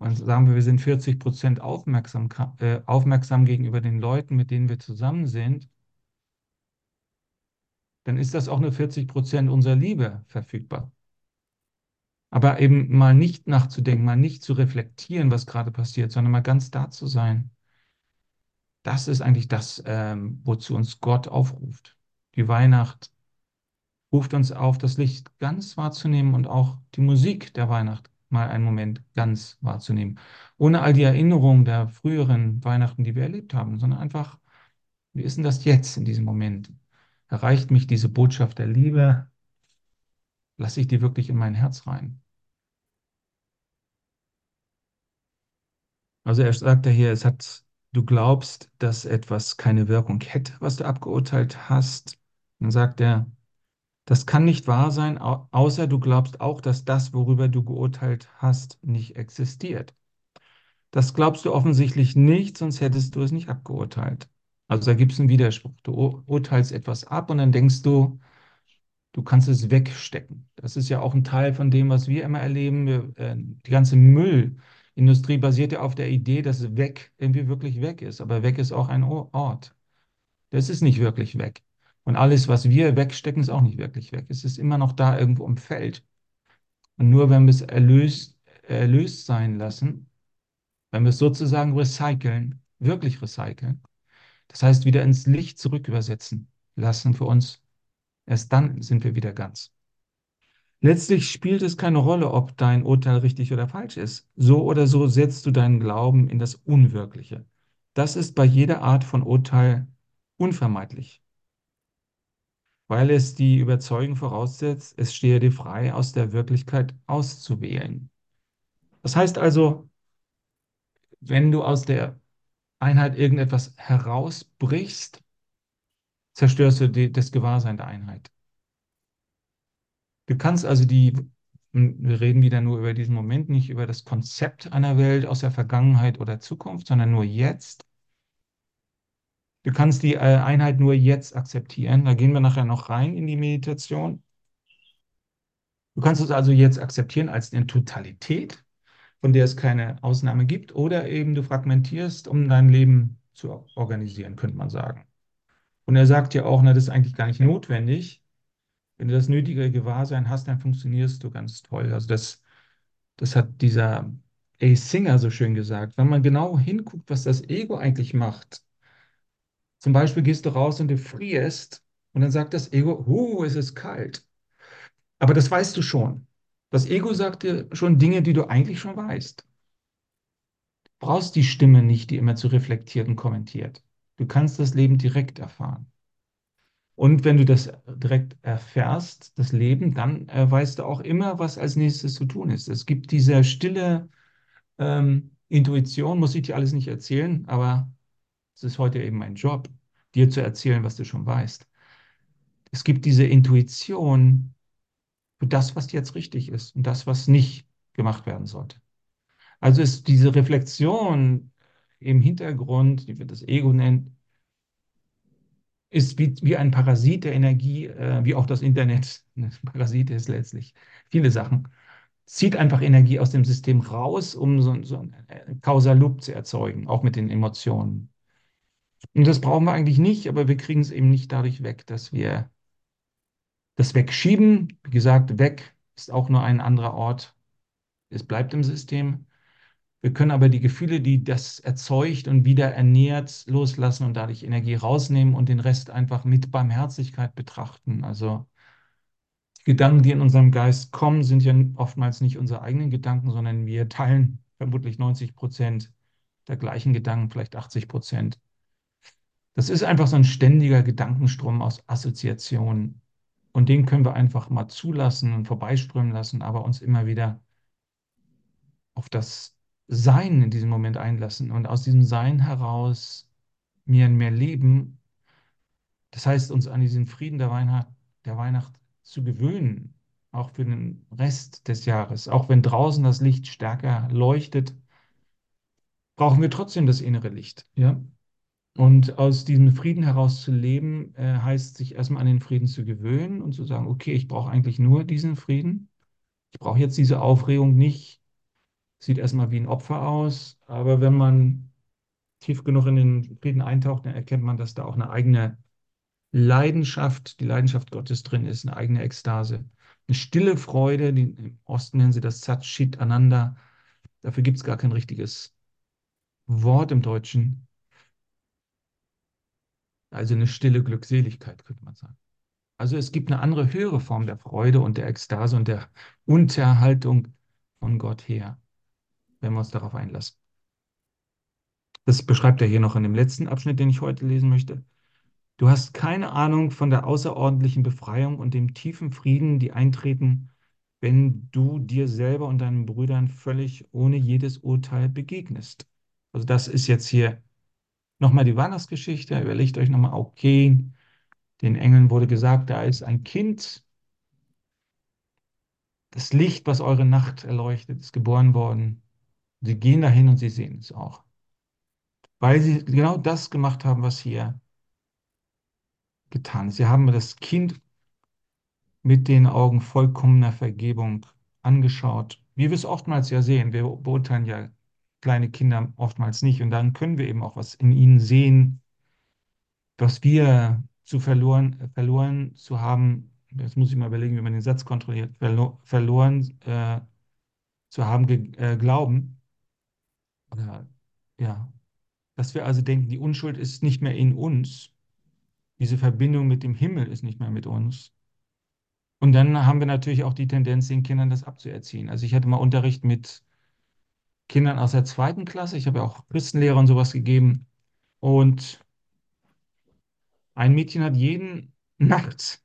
Speaker 1: und sagen wir, wir sind 40 Prozent aufmerksam, äh, aufmerksam gegenüber den Leuten, mit denen wir zusammen sind, dann ist das auch nur 40 Prozent unserer Liebe verfügbar. Aber eben mal nicht nachzudenken, mal nicht zu reflektieren, was gerade passiert, sondern mal ganz da zu sein. Das ist eigentlich das, ähm, wozu uns Gott aufruft. Die Weihnacht ruft uns auf, das Licht ganz wahrzunehmen und auch die Musik der Weihnacht mal einen Moment ganz wahrzunehmen. Ohne all die Erinnerungen der früheren Weihnachten, die wir erlebt haben, sondern einfach, wie ist denn das jetzt in diesem Moment? Erreicht mich diese Botschaft der Liebe? Lasse ich die wirklich in mein Herz rein? Also er sagt ja hier, es hat, du glaubst, dass etwas keine Wirkung hätte, was du abgeurteilt hast. Dann sagt er, das kann nicht wahr sein, außer du glaubst auch, dass das, worüber du geurteilt hast, nicht existiert. Das glaubst du offensichtlich nicht, sonst hättest du es nicht abgeurteilt. Also da gibt es einen Widerspruch. Du urteilst etwas ab und dann denkst du, du kannst es wegstecken. Das ist ja auch ein Teil von dem, was wir immer erleben. Wir, äh, die ganze Müllindustrie basiert ja auf der Idee, dass weg irgendwie wirklich weg ist. Aber weg ist auch ein Ort. Das ist nicht wirklich weg. Und alles, was wir wegstecken, ist auch nicht wirklich weg. Es ist immer noch da irgendwo im Feld. Und nur wenn wir es erlöst, erlöst sein lassen, wenn wir es sozusagen recyceln, wirklich recyceln, das heißt wieder ins Licht zurück übersetzen lassen für uns, erst dann sind wir wieder ganz. Letztlich spielt es keine Rolle, ob dein Urteil richtig oder falsch ist. So oder so setzt du deinen Glauben in das Unwirkliche. Das ist bei jeder Art von Urteil unvermeidlich weil es die Überzeugung voraussetzt, es stehe dir frei, aus der Wirklichkeit auszuwählen. Das heißt also, wenn du aus der Einheit irgendetwas herausbrichst, zerstörst du die, das Gewahrsein der Einheit. Du kannst also die, wir reden wieder nur über diesen Moment, nicht über das Konzept einer Welt aus der Vergangenheit oder Zukunft, sondern nur jetzt. Du kannst die äh, Einheit nur jetzt akzeptieren. Da gehen wir nachher noch rein in die Meditation. Du kannst es also jetzt akzeptieren als eine Totalität. von der es keine Ausnahme gibt, oder eben du fragmentierst, um dein Leben zu organisieren, könnte man sagen. Und er sagt ja auch, na, das ist eigentlich gar nicht notwendig. Wenn du das nötige Gewahrsein hast, dann funktionierst du ganz toll. Also das, das hat dieser A. Singer so schön gesagt. Wenn man genau hinguckt, was das Ego eigentlich macht, zum Beispiel gehst du raus und du frierst und dann sagt das Ego, oh, es ist kalt. Aber das weißt du schon. Das Ego sagt dir schon Dinge, die du eigentlich schon weißt. Du brauchst die Stimme nicht, die immer zu reflektiert und kommentiert. Du kannst das Leben direkt erfahren. Und wenn du das direkt erfährst, das Leben, dann äh, weißt du auch immer, was als nächstes zu tun ist. Es gibt diese stille ähm, Intuition, muss ich dir alles nicht erzählen, aber es ist heute eben mein Job, dir zu erzählen, was du schon weißt. Es gibt diese Intuition für das, was jetzt richtig ist und das, was nicht gemacht werden sollte. Also ist diese Reflexion im Hintergrund, die wir das Ego nennen, ist wie, wie ein Parasit der Energie, äh, wie auch das Internet. Ein Parasit ist letztlich viele Sachen. Zieht einfach Energie aus dem System raus, um so, so ein äh, Causa Loop zu erzeugen, auch mit den Emotionen. Und das brauchen wir eigentlich nicht, aber wir kriegen es eben nicht dadurch weg, dass wir das wegschieben. Wie gesagt, weg ist auch nur ein anderer Ort. Es bleibt im System. Wir können aber die Gefühle, die das erzeugt und wieder ernährt, loslassen und dadurch Energie rausnehmen und den Rest einfach mit Barmherzigkeit betrachten. Also die Gedanken, die in unserem Geist kommen, sind ja oftmals nicht unsere eigenen Gedanken, sondern wir teilen vermutlich 90 Prozent der gleichen Gedanken, vielleicht 80 Prozent. Das ist einfach so ein ständiger Gedankenstrom aus Assoziationen. Und den können wir einfach mal zulassen und vorbeiströmen lassen, aber uns immer wieder auf das Sein in diesem Moment einlassen und aus diesem Sein heraus mehr und mehr leben. Das heißt, uns an diesen Frieden der Weihnacht, der Weihnacht zu gewöhnen, auch für den Rest des Jahres. Auch wenn draußen das Licht stärker leuchtet, brauchen wir trotzdem das innere Licht. Ja? Und aus diesem Frieden heraus zu leben, äh, heißt sich erstmal an den Frieden zu gewöhnen und zu sagen, okay, ich brauche eigentlich nur diesen Frieden. Ich brauche jetzt diese Aufregung nicht. Sieht erstmal wie ein Opfer aus, aber wenn man tief genug in den Frieden eintaucht, dann erkennt man, dass da auch eine eigene Leidenschaft, die Leidenschaft Gottes drin ist, eine eigene Ekstase. Eine stille Freude, die, im Osten nennen sie das Satchit Ananda. Dafür gibt es gar kein richtiges Wort im Deutschen. Also eine stille Glückseligkeit, könnte man sagen. Also es gibt eine andere höhere Form der Freude und der Ekstase und der Unterhaltung von Gott her, wenn wir uns darauf einlassen. Das beschreibt er hier noch in dem letzten Abschnitt, den ich heute lesen möchte. Du hast keine Ahnung von der außerordentlichen Befreiung und dem tiefen Frieden, die eintreten, wenn du dir selber und deinen Brüdern völlig ohne jedes Urteil begegnest. Also das ist jetzt hier nochmal die Weihnachtsgeschichte. Überlegt euch nochmal, okay, den Engeln wurde gesagt, da ist ein Kind. Das Licht, was eure Nacht erleuchtet, ist geboren worden. Sie gehen dahin und sie sehen es auch. Weil sie genau das gemacht haben, was hier getan ist. Sie haben das Kind mit den Augen vollkommener Vergebung angeschaut. Wie wir es oftmals ja sehen. Wir beurteilen ja kleine Kinder oftmals nicht. Und dann können wir eben auch was in ihnen sehen, was wir zu verloren, verloren zu haben, jetzt muss ich mal überlegen, wie man den Satz kontrolliert, verlo verloren äh, zu haben äh, glauben. Oder ja, dass wir also denken, die Unschuld ist nicht mehr in uns. Diese Verbindung mit dem Himmel ist nicht mehr mit uns. Und dann haben wir natürlich auch die Tendenz, den Kindern das abzuerziehen. Also ich hatte mal Unterricht mit Kindern aus der zweiten Klasse. Ich habe ja auch Christenlehrer und sowas gegeben. Und ein Mädchen hat jeden Nacht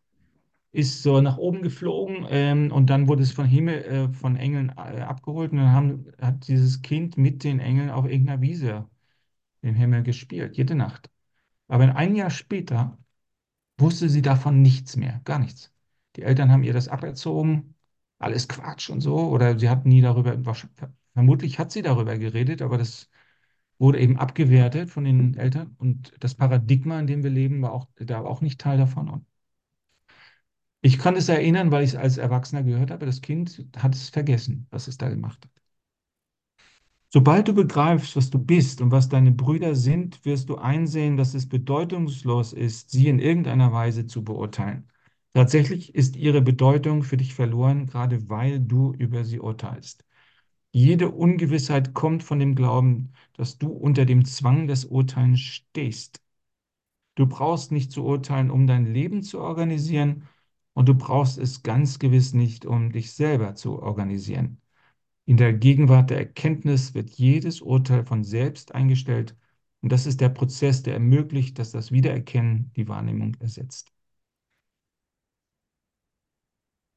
Speaker 1: ist so nach oben geflogen ähm, und dann wurde es von Himmel, äh, von Engeln äh, abgeholt und dann haben, hat dieses Kind mit den Engeln auf irgendeiner Wiese im Himmel gespielt, jede Nacht. Aber ein Jahr später wusste sie davon nichts mehr, gar nichts. Die Eltern haben ihr das aberzogen, alles Quatsch und so, oder sie hat nie darüber, vermutlich hat sie darüber geredet, aber das wurde eben abgewertet von den Eltern und das Paradigma, in dem wir leben, war auch, da war auch nicht Teil davon. Und ich kann es erinnern, weil ich es als Erwachsener gehört habe, das Kind hat es vergessen, was es da gemacht hat. Sobald du begreifst, was du bist und was deine Brüder sind, wirst du einsehen, dass es bedeutungslos ist, sie in irgendeiner Weise zu beurteilen. Tatsächlich ist ihre Bedeutung für dich verloren, gerade weil du über sie urteilst. Jede Ungewissheit kommt von dem Glauben, dass du unter dem Zwang des Urteilens stehst. Du brauchst nicht zu urteilen, um dein Leben zu organisieren, und du brauchst es ganz gewiss nicht, um dich selber zu organisieren. In der Gegenwart der Erkenntnis wird jedes Urteil von selbst eingestellt und das ist der Prozess, der ermöglicht, dass das Wiedererkennen die Wahrnehmung ersetzt.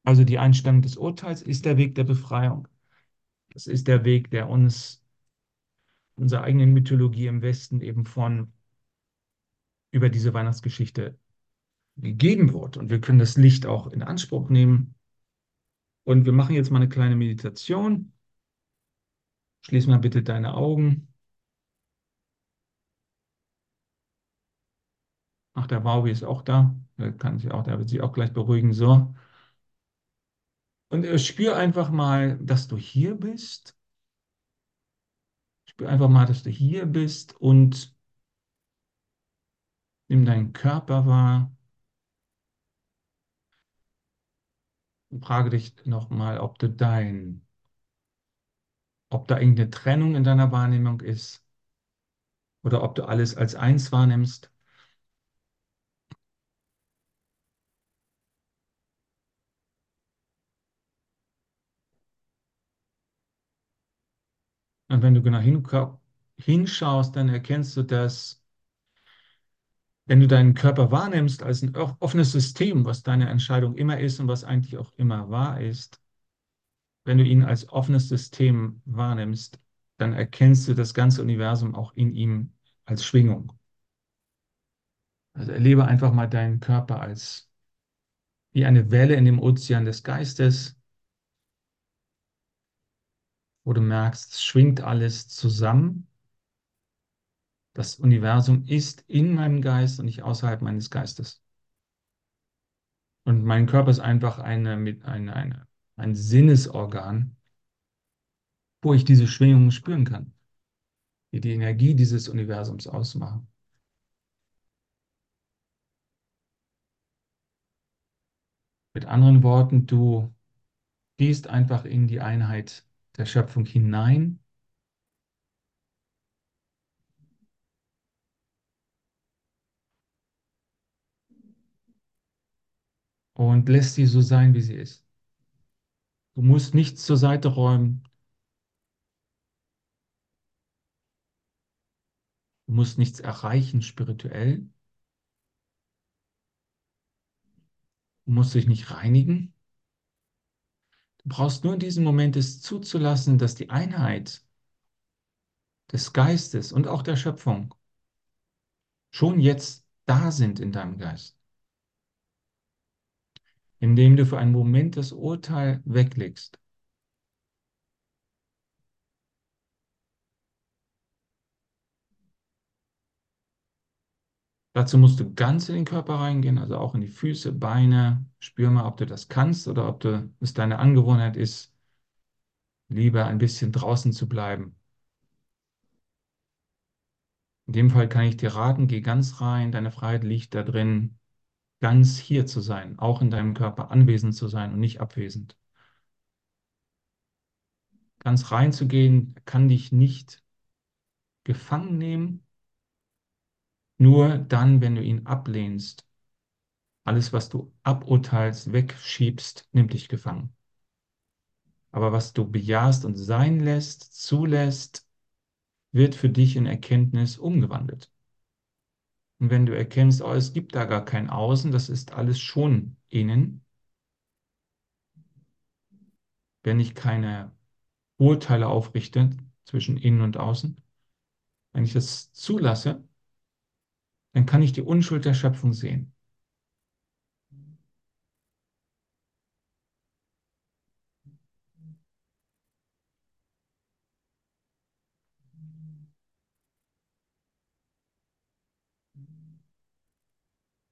Speaker 1: Also die Einstellung des Urteils ist der Weg der Befreiung. Das ist der Weg, der uns unserer eigenen Mythologie im Westen eben von über diese Weihnachtsgeschichte gegeben wird. Und wir können das Licht auch in Anspruch nehmen. Und wir machen jetzt mal eine kleine Meditation. Schließ mal bitte deine Augen. Ach, der Baubi ist auch da. Der kann sich auch, der wird sich auch gleich beruhigen. So. Und äh, spür einfach mal, dass du hier bist. Spür einfach mal, dass du hier bist und nimm deinen Körper wahr. Und frage dich nochmal, ob du dein ob da irgendeine Trennung in deiner Wahrnehmung ist oder ob du alles als eins wahrnimmst. Und wenn du genau hinschaust, dann erkennst du, dass wenn du deinen Körper wahrnimmst als ein offenes System, was deine Entscheidung immer ist und was eigentlich auch immer wahr ist, wenn du ihn als offenes System wahrnimmst, dann erkennst du das ganze Universum auch in ihm als Schwingung. Also erlebe einfach mal deinen Körper als wie eine Welle in dem Ozean des Geistes, wo du merkst, es schwingt alles zusammen. Das Universum ist in meinem Geist und nicht außerhalb meines Geistes. Und mein Körper ist einfach eine, eine, eine, ein Sinnesorgan, wo ich diese Schwingungen spüren kann, die die Energie dieses Universums ausmachen. Mit anderen Worten, du gehst einfach in die Einheit der Schöpfung hinein. Und lässt sie so sein, wie sie ist. Du musst nichts zur Seite räumen. Du musst nichts erreichen spirituell. Du musst dich nicht reinigen. Du brauchst nur in diesem Moment es zuzulassen, dass die Einheit des Geistes und auch der Schöpfung schon jetzt da sind in deinem Geist. Indem du für einen Moment das Urteil weglegst. Dazu musst du ganz in den Körper reingehen, also auch in die Füße, Beine. Spür mal, ob du das kannst oder ob du, es deine Angewohnheit ist, lieber ein bisschen draußen zu bleiben. In dem Fall kann ich dir raten, geh ganz rein, deine Freiheit liegt da drin, ganz hier zu sein, auch in deinem Körper anwesend zu sein und nicht abwesend. Ganz reinzugehen kann dich nicht gefangen nehmen, nur dann, wenn du ihn ablehnst, alles, was du aburteilst, wegschiebst, nimmt dich gefangen. Aber was du bejahst und sein lässt, zulässt, wird für dich in Erkenntnis umgewandelt. Und wenn du erkennst, oh, es gibt da gar kein Außen, das ist alles schon innen, wenn ich keine Urteile aufrichte zwischen innen und außen, wenn ich das zulasse, dann kann ich die Unschuld der Schöpfung sehen.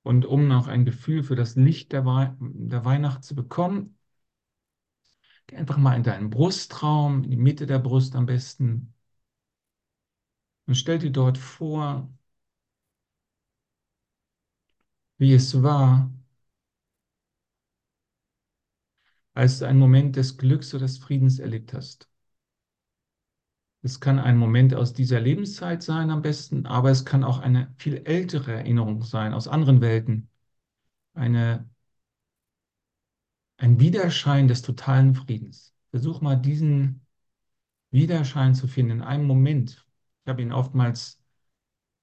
Speaker 1: Und um noch ein Gefühl für das Licht der, We der Weihnacht zu bekommen, geh einfach mal in deinen Brustraum, in die Mitte der Brust am besten. Und stell dir dort vor, wie es war, als du einen Moment des Glücks oder des Friedens erlebt hast. Es kann ein Moment aus dieser Lebenszeit sein am besten, aber es kann auch eine viel ältere Erinnerung sein aus anderen Welten. Eine, ein Widerschein des totalen Friedens. Versuch mal diesen Widerschein zu finden in einem Moment. Ich habe ihn oftmals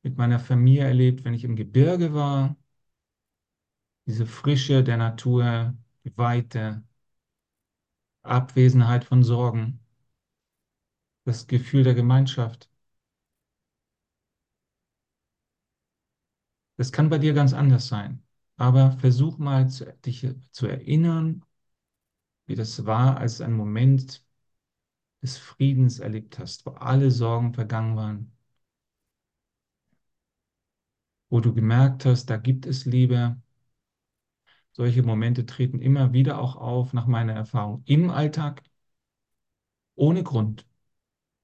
Speaker 1: mit meiner Familie erlebt, wenn ich im Gebirge war. Diese Frische der Natur, die Weite, Abwesenheit von Sorgen, das Gefühl der Gemeinschaft. Das kann bei dir ganz anders sein, aber versuch mal zu, dich zu erinnern, wie das war, als einen Moment des Friedens erlebt hast, wo alle Sorgen vergangen waren, wo du gemerkt hast, da gibt es Liebe. Solche Momente treten immer wieder auch auf, nach meiner Erfahrung, im Alltag, ohne Grund.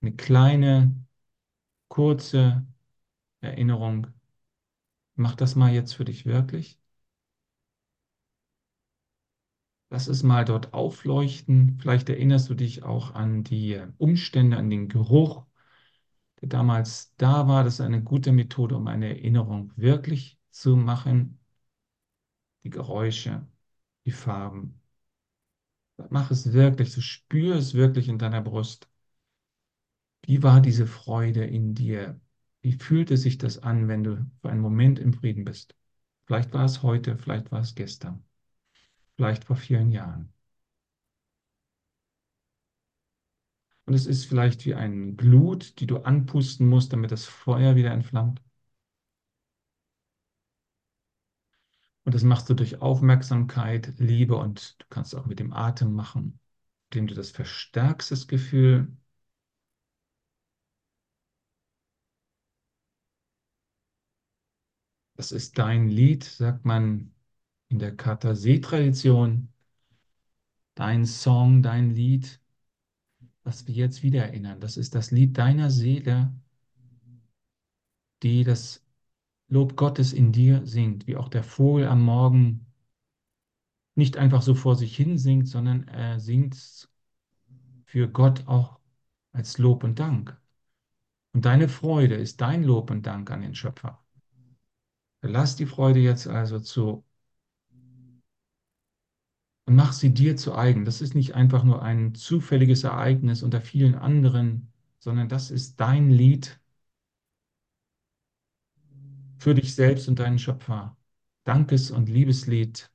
Speaker 1: Eine kleine, kurze Erinnerung. Mach das mal jetzt für dich wirklich. Lass es mal dort aufleuchten. Vielleicht erinnerst du dich auch an die Umstände, an den Geruch, der damals da war. Das ist eine gute Methode, um eine Erinnerung wirklich zu machen. Die Geräusche, die Farben. Mach es wirklich, so spür es wirklich in deiner Brust. Wie war diese Freude in dir? Wie fühlte sich das an, wenn du für einen Moment im Frieden bist? Vielleicht war es heute, vielleicht war es gestern, vielleicht vor vielen Jahren. Und es ist vielleicht wie eine Glut, die du anpusten musst, damit das Feuer wieder entflammt. Und das machst du durch Aufmerksamkeit, Liebe und du kannst auch mit dem Atem machen, indem du das verstärkst, das Gefühl. Das ist dein Lied, sagt man in der Katha-See-Tradition. Dein Song, dein Lied, was wir jetzt wieder erinnern. Das ist das Lied deiner Seele, die das Lob Gottes in dir singt, wie auch der Vogel am Morgen nicht einfach so vor sich hin singt, sondern er singt für Gott auch als Lob und Dank. Und deine Freude ist dein Lob und Dank an den Schöpfer. Lass die Freude jetzt also zu und mach sie dir zu eigen. Das ist nicht einfach nur ein zufälliges Ereignis unter vielen anderen, sondern das ist dein Lied für dich selbst und deinen Schöpfer. Dankes- und Liebeslied,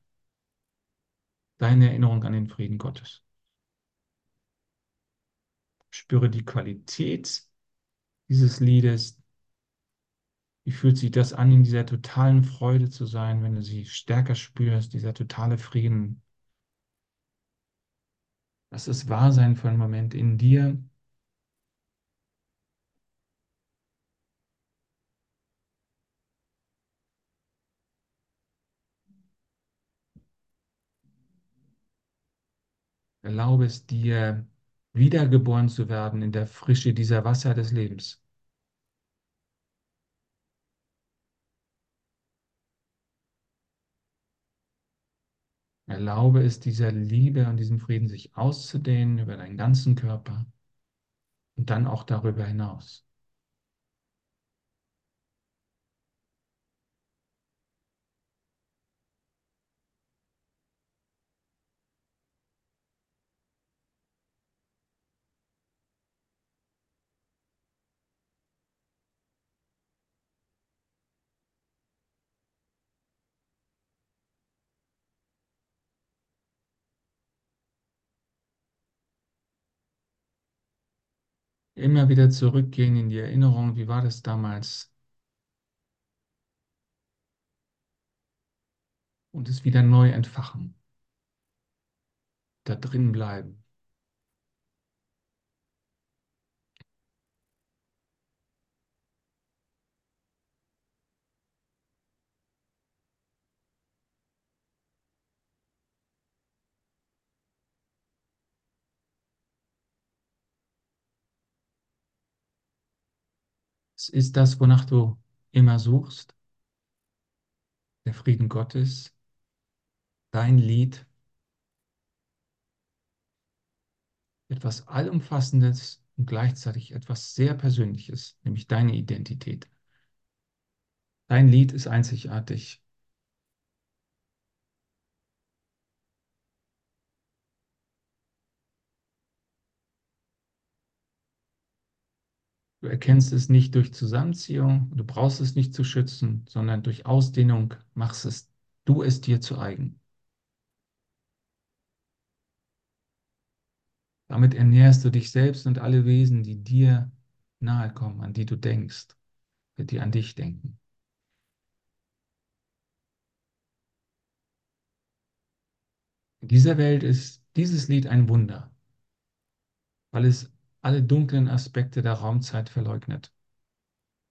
Speaker 1: deine Erinnerung an den Frieden Gottes. Spüre die Qualität dieses Liedes. Wie fühlt sich das an, in dieser totalen Freude zu sein, wenn du sie stärker spürst, dieser totale Frieden? Lass es wahr sein für einen Moment in dir. Erlaube es dir, wiedergeboren zu werden in der Frische dieser Wasser des Lebens. Erlaube es dieser Liebe und diesem Frieden sich auszudehnen über deinen ganzen Körper und dann auch darüber hinaus. Immer wieder zurückgehen in die Erinnerung, wie war das damals? Und es wieder neu entfachen. Da drin bleiben. Ist das, wonach du immer suchst, der Frieden Gottes, dein Lied, etwas Allumfassendes und gleichzeitig etwas sehr Persönliches, nämlich deine Identität. Dein Lied ist einzigartig. Du erkennst es nicht durch Zusammenziehung, du brauchst es nicht zu schützen, sondern durch Ausdehnung machst es du es dir zu eigen. Damit ernährst du dich selbst und alle Wesen, die dir nahe kommen, an die du denkst, die an dich denken. In dieser Welt ist dieses Lied ein Wunder, weil es alle dunklen Aspekte der Raumzeit verleugnet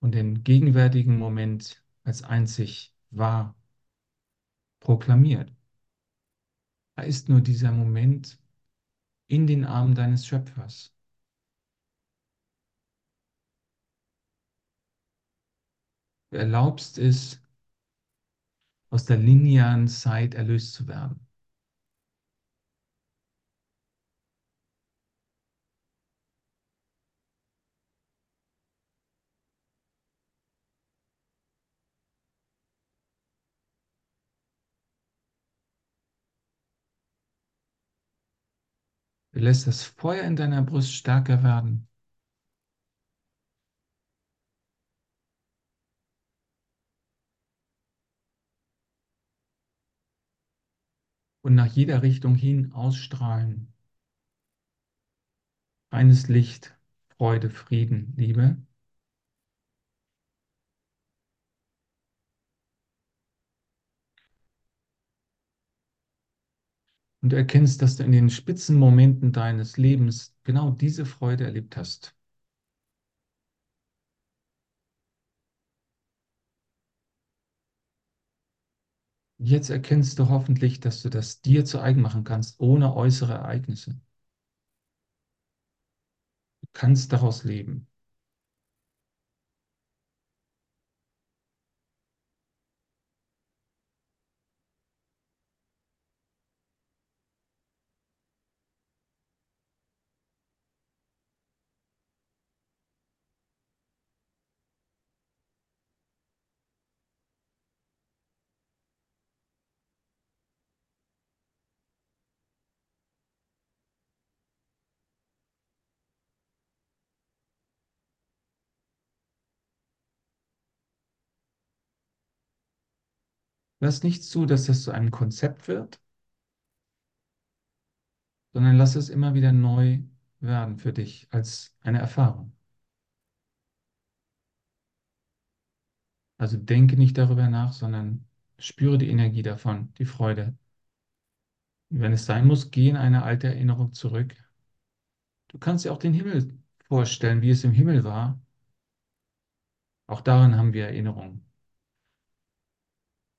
Speaker 1: und den gegenwärtigen Moment als einzig wahr proklamiert. Da ist nur dieser Moment in den Armen deines Schöpfers. Du erlaubst es, aus der linearen Zeit erlöst zu werden. Du lässt das Feuer in deiner Brust stärker werden. Und nach jeder Richtung hin ausstrahlen. Reines Licht, Freude, Frieden, Liebe. Und du erkennst, dass du in den Spitzenmomenten deines Lebens genau diese Freude erlebt hast. Jetzt erkennst du hoffentlich, dass du das dir zu eigen machen kannst, ohne äußere Ereignisse. Du kannst daraus leben. Lass nicht zu, dass das zu einem Konzept wird, sondern lass es immer wieder neu werden für dich als eine Erfahrung. Also denke nicht darüber nach, sondern spüre die Energie davon, die Freude. Und wenn es sein muss, geh in eine alte Erinnerung zurück. Du kannst dir auch den Himmel vorstellen, wie es im Himmel war. Auch daran haben wir Erinnerungen.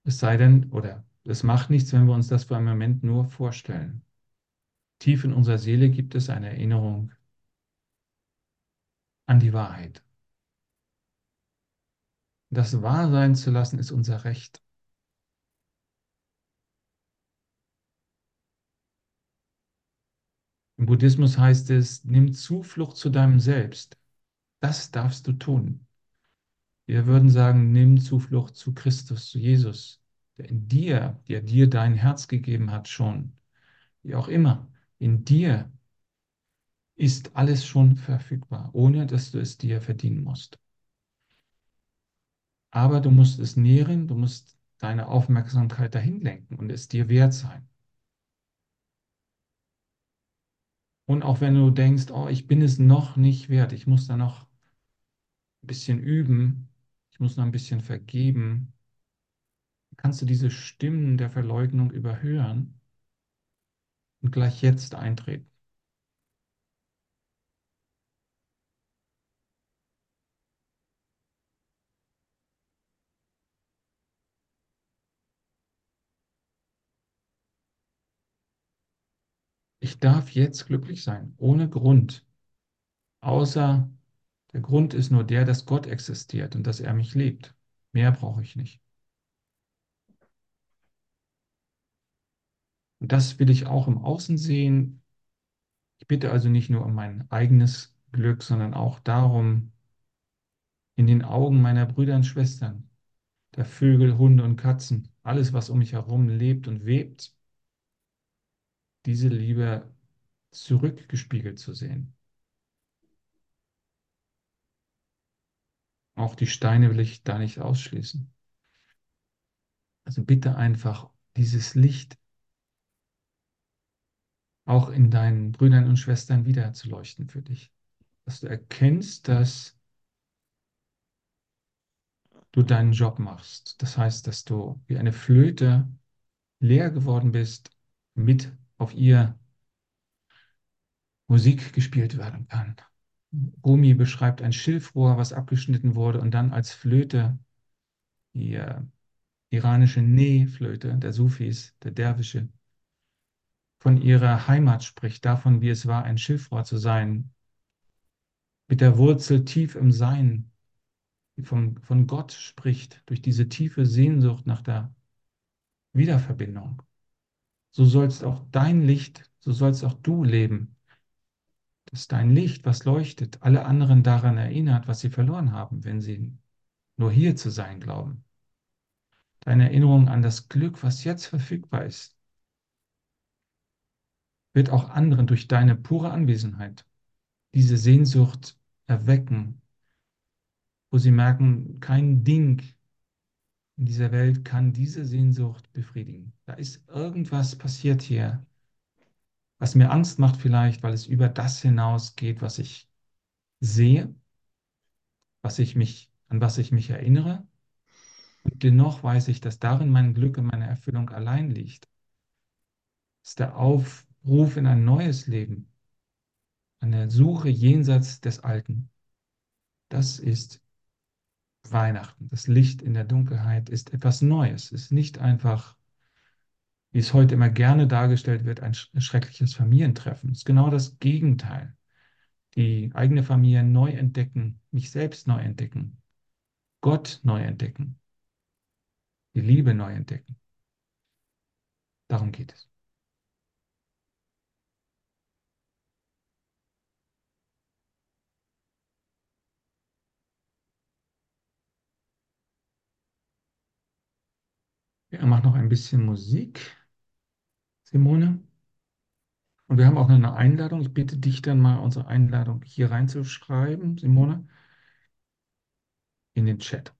Speaker 1: Es sei denn, oder es macht nichts, wenn wir uns das für einen Moment nur vorstellen. Tief in unserer Seele gibt es eine Erinnerung an die Wahrheit. Das wahr sein zu lassen, ist unser Recht. Im Buddhismus heißt es, nimm Zuflucht zu deinem Selbst. Das darfst du tun. Wir würden sagen, nimm Zuflucht zu Christus, zu Jesus, der in dir, der dir dein Herz gegeben hat schon. Wie auch immer, in dir ist alles schon verfügbar, ohne dass du es dir verdienen musst. Aber du musst es nähren, du musst deine Aufmerksamkeit dahin lenken und es dir wert sein. Und auch wenn du denkst, oh, ich bin es noch nicht wert, ich muss da noch ein bisschen üben, ich muss noch ein bisschen vergeben, kannst du diese Stimmen der Verleugnung überhören und gleich jetzt eintreten. Ich darf jetzt glücklich sein, ohne Grund, außer Der Grund ist nur der, dass Gott existiert und dass er mich liebt. Mehr brauche ich nicht. Und das will ich auch im Außen sehen. Ich bitte also nicht nur um mein eigenes Glück, sondern auch darum, in den Augen meiner Brüder und Schwestern, der Vögel, Hunde und Katzen, alles, was um mich herum lebt und webt, diese Liebe zurückgespiegelt zu sehen. Auch die Steine will ich da nicht ausschließen. Also bitte einfach dieses Licht auch in deinen Brüdern und Schwestern wieder zu leuchten für dich. Dass du erkennst, dass du deinen Job machst. Das heißt, dass du wie eine Flöte leer geworden bist, mit auf ihr Musik gespielt werden kann. Rumi beschreibt ein Schilfrohr, was abgeschnitten wurde und dann als Flöte, die äh, iranische Ne-Flöte der Sufis, der Derwische, von ihrer Heimat spricht, davon, wie es war, ein Schilfrohr zu sein, mit der Wurzel tief im Sein, die vom, von Gott spricht, durch diese tiefe Sehnsucht nach der Wiederverbindung. So sollst auch dein Licht, so sollst auch du leben, dass dein Licht, was leuchtet, alle anderen daran erinnert, was sie verloren haben, wenn sie nur hier zu sein glauben. Deine Erinnerung an das Glück, was jetzt verfügbar ist, wird auch anderen durch deine pure Anwesenheit diese Sehnsucht erwecken, wo sie merken, kein Ding in dieser Welt kann diese Sehnsucht befriedigen. Da ist irgendwas passiert hier, was mir Angst macht vielleicht, weil es über das hinausgeht, was ich sehe, was ich mich, an was ich mich erinnere. Und dennoch weiß ich, dass darin mein Glück und meine Erfüllung allein liegt. Das ist der Aufruf in ein neues Leben, eine Suche jenseits des Alten. Das ist Weihnachten. Das Licht in der Dunkelheit ist etwas Neues. Es ist nicht einfach wie es heute immer gerne dargestellt wird, ein schreckliches Familientreffen. Es ist genau das Gegenteil. Die eigene Familie neu entdecken, mich selbst neu entdecken, Gott neu entdecken, die Liebe neu entdecken. Darum geht es. Er macht noch ein bisschen Musik. Simone. Und wir haben auch eine Einladung. Ich bitte dich dann mal, unsere Einladung hier reinzuschreiben, Simone, in den Chat.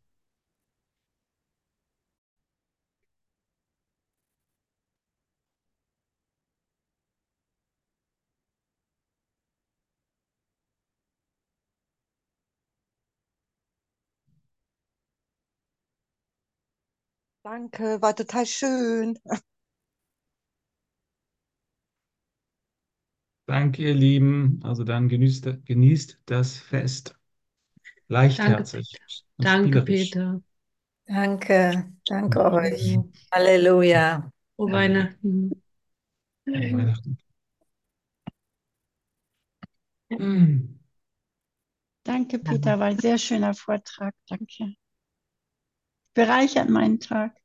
Speaker 3: Danke, war total schön.
Speaker 1: Danke, ihr Lieben. Also dann genießt, genießt das Fest. Leichtherzig und
Speaker 4: Danke. Peter.
Speaker 5: Danke, danke
Speaker 1: Und
Speaker 5: euch. Halleluja.
Speaker 4: Frohe
Speaker 1: Ja.
Speaker 4: Weihnachten.
Speaker 1: frohe Weihnachten. Mm.
Speaker 6: Danke, Peter, war ein sehr schöner Vortrag. Danke. Bereichert meinen Tag.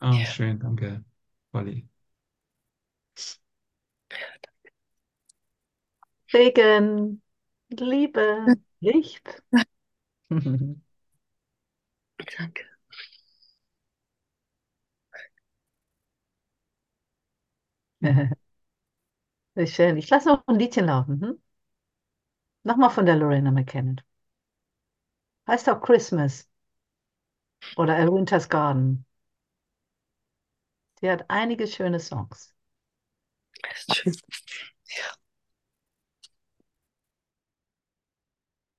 Speaker 1: Ah, schön, danke, Polly.
Speaker 2: Regen, Liebe, Licht.
Speaker 5: Danke.
Speaker 2: Sehr schön. Ich lasse noch ein Liedchen laufen. Hm? Nochmal von der Lorena McKenna. Heißt auch Christmas oder A Winter's Garden. Sie hat einige schöne Songs.
Speaker 5: Ist schön. Ja.